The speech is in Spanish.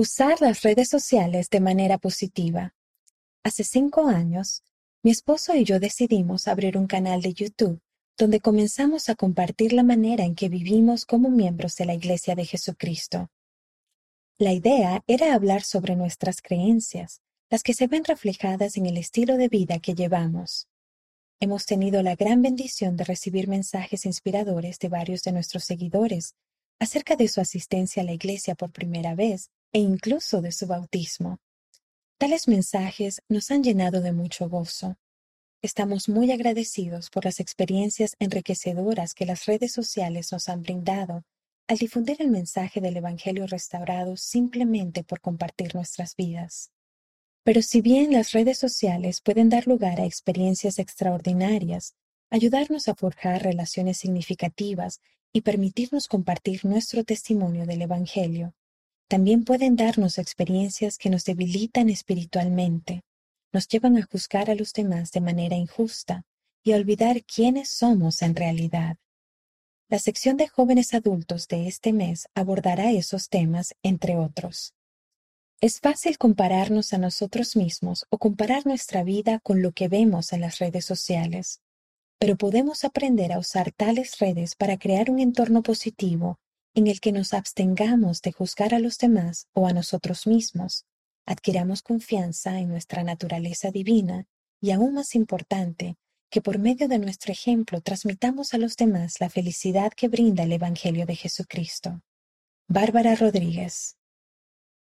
Usar las redes sociales de manera positiva. Hace cinco años, mi esposo y yo decidimos abrir un canal de YouTube donde comenzamos a compartir la manera en que vivimos como miembros de la Iglesia de Jesucristo. La idea era hablar sobre nuestras creencias, las que se ven reflejadas en el estilo de vida que llevamos. Hemos tenido la gran bendición de recibir mensajes inspiradores de varios de nuestros seguidores acerca de su asistencia a la iglesia por primera vez e incluso de su bautismo. Tales mensajes nos han llenado de mucho gozo. Estamos muy agradecidos por las experiencias enriquecedoras que las redes sociales nos han brindado al difundir el mensaje del Evangelio restaurado simplemente por compartir nuestras vidas. Pero si bien las redes sociales pueden dar lugar a experiencias extraordinarias, ayudarnos a forjar relaciones significativas y permitirnos compartir nuestro testimonio del Evangelio, también pueden darnos experiencias que nos debilitan espiritualmente, nos llevan a juzgar a los demás de manera injusta y a olvidar quiénes somos en realidad. La sección de jóvenes adultos de este mes abordará esos temas, entre otros. Es fácil compararnos a nosotros mismos o comparar nuestra vida con lo que vemos en las redes sociales, pero podemos aprender a usar tales redes para crear un entorno positivo en el que nos abstengamos de juzgar a los demás o a nosotros mismos, adquiramos confianza en nuestra naturaleza divina y aún más importante, que por medio de nuestro ejemplo transmitamos a los demás la felicidad que brinda el Evangelio de Jesucristo. Bárbara Rodríguez